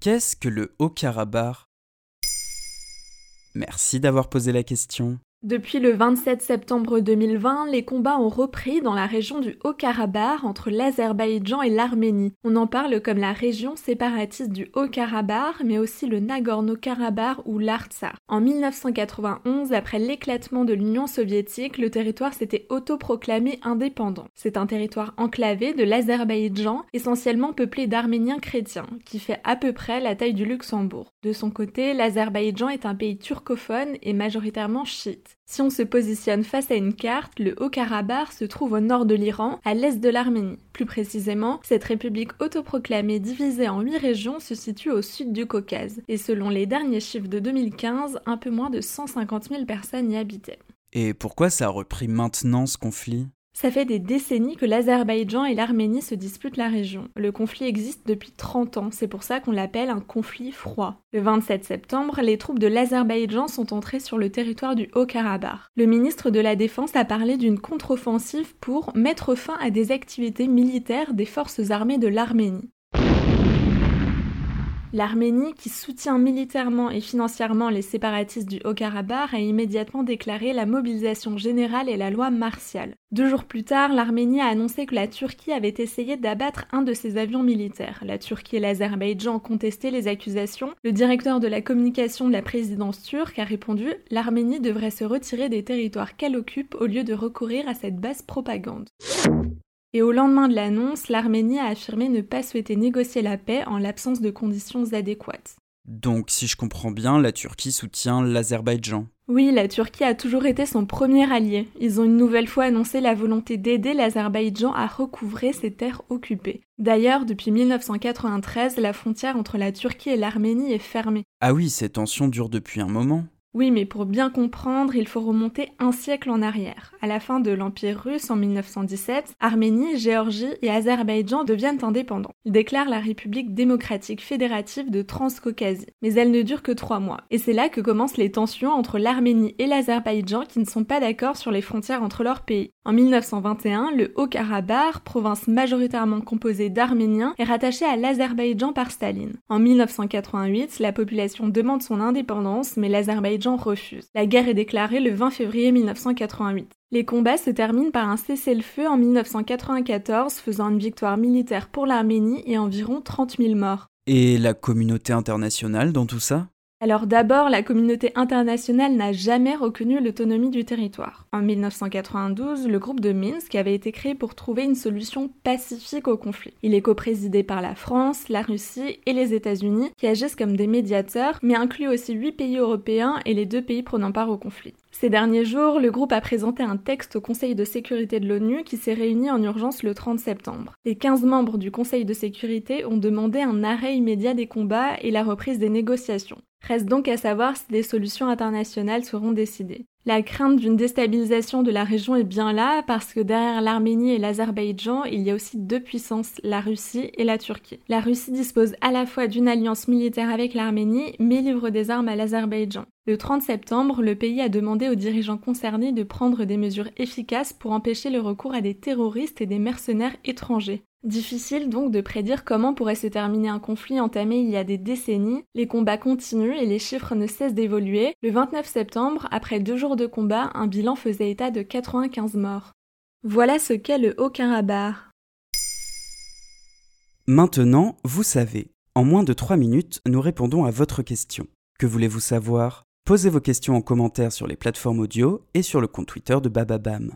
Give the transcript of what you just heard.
Qu'est-ce que le Haut-Karabakh Merci d'avoir posé la question. Depuis le 27 septembre 2020, les combats ont repris dans la région du Haut-Karabakh entre l'Azerbaïdjan et l'Arménie. On en parle comme la région séparatiste du Haut-Karabakh, mais aussi le Nagorno-Karabakh ou l'Artsakh. En 1991, après l'éclatement de l'Union soviétique, le territoire s'était autoproclamé indépendant. C'est un territoire enclavé de l'Azerbaïdjan, essentiellement peuplé d'Arméniens chrétiens, qui fait à peu près la taille du Luxembourg. De son côté, l'Azerbaïdjan est un pays turcophone et majoritairement chiite. Si on se positionne face à une carte, le Haut-Karabakh se trouve au nord de l'Iran, à l'est de l'Arménie. Plus précisément, cette république autoproclamée divisée en huit régions se situe au sud du Caucase, et selon les derniers chiffres de 2015, un peu moins de 150 000 personnes y habitaient. Et pourquoi ça a repris maintenant ce conflit? Ça fait des décennies que l'Azerbaïdjan et l'Arménie se disputent la région. Le conflit existe depuis 30 ans, c'est pour ça qu'on l'appelle un conflit froid. Le 27 septembre, les troupes de l'Azerbaïdjan sont entrées sur le territoire du Haut-Karabakh. Le ministre de la Défense a parlé d'une contre-offensive pour mettre fin à des activités militaires des forces armées de l'Arménie. L'Arménie, qui soutient militairement et financièrement les séparatistes du Haut-Karabakh, a immédiatement déclaré la mobilisation générale et la loi martiale. Deux jours plus tard, l'Arménie a annoncé que la Turquie avait essayé d'abattre un de ses avions militaires. La Turquie et l'Azerbaïdjan ont contesté les accusations. Le directeur de la communication de la présidence turque a répondu L'Arménie devrait se retirer des territoires qu'elle occupe au lieu de recourir à cette basse propagande. Et au lendemain de l'annonce, l'Arménie a affirmé ne pas souhaiter négocier la paix en l'absence de conditions adéquates. Donc, si je comprends bien, la Turquie soutient l'Azerbaïdjan. Oui, la Turquie a toujours été son premier allié. Ils ont une nouvelle fois annoncé la volonté d'aider l'Azerbaïdjan à recouvrer ses terres occupées. D'ailleurs, depuis 1993, la frontière entre la Turquie et l'Arménie est fermée. Ah oui, ces tensions durent depuis un moment. Oui, mais pour bien comprendre, il faut remonter un siècle en arrière. À la fin de l'Empire russe en 1917, Arménie, Géorgie et Azerbaïdjan deviennent indépendants. Ils déclarent la République démocratique fédérative de Transcaucasie. Mais elle ne dure que trois mois. Et c'est là que commencent les tensions entre l'Arménie et l'Azerbaïdjan qui ne sont pas d'accord sur les frontières entre leurs pays. En 1921, le Haut-Karabakh, province majoritairement composée d'Arméniens, est rattaché à l'Azerbaïdjan par Staline. En 1988, la population demande son indépendance, mais l'Azerbaïdjan refuse. La guerre est déclarée le 20 février 1988. Les combats se terminent par un cessez-le-feu en 1994, faisant une victoire militaire pour l'Arménie et environ 30 000 morts. Et la communauté internationale dans tout ça? Alors d'abord, la communauté internationale n'a jamais reconnu l'autonomie du territoire. En 1992, le groupe de Minsk avait été créé pour trouver une solution pacifique au conflit. Il est coprésidé par la France, la Russie et les États-Unis, qui agissent comme des médiateurs, mais inclut aussi huit pays européens et les deux pays prenant part au conflit. Ces derniers jours, le groupe a présenté un texte au Conseil de sécurité de l'ONU qui s'est réuni en urgence le 30 septembre. Les 15 membres du Conseil de sécurité ont demandé un arrêt immédiat des combats et la reprise des négociations. Reste donc à savoir si des solutions internationales seront décidées. La crainte d'une déstabilisation de la région est bien là parce que derrière l'Arménie et l'Azerbaïdjan, il y a aussi deux puissances, la Russie et la Turquie. La Russie dispose à la fois d'une alliance militaire avec l'Arménie, mais livre des armes à l'Azerbaïdjan. Le 30 septembre, le pays a demandé aux dirigeants concernés de prendre des mesures efficaces pour empêcher le recours à des terroristes et des mercenaires étrangers. Difficile donc de prédire comment pourrait se terminer un conflit entamé il y a des décennies. Les combats continuent et les chiffres ne cessent d'évoluer. Le 29 septembre, après deux jours de combat, un bilan faisait état de 95 morts. Voilà ce qu'est le Haut-Karabakh. Maintenant, vous savez. En moins de 3 minutes, nous répondons à votre question. Que voulez-vous savoir? Posez vos questions en commentaire sur les plateformes audio et sur le compte Twitter de Bababam.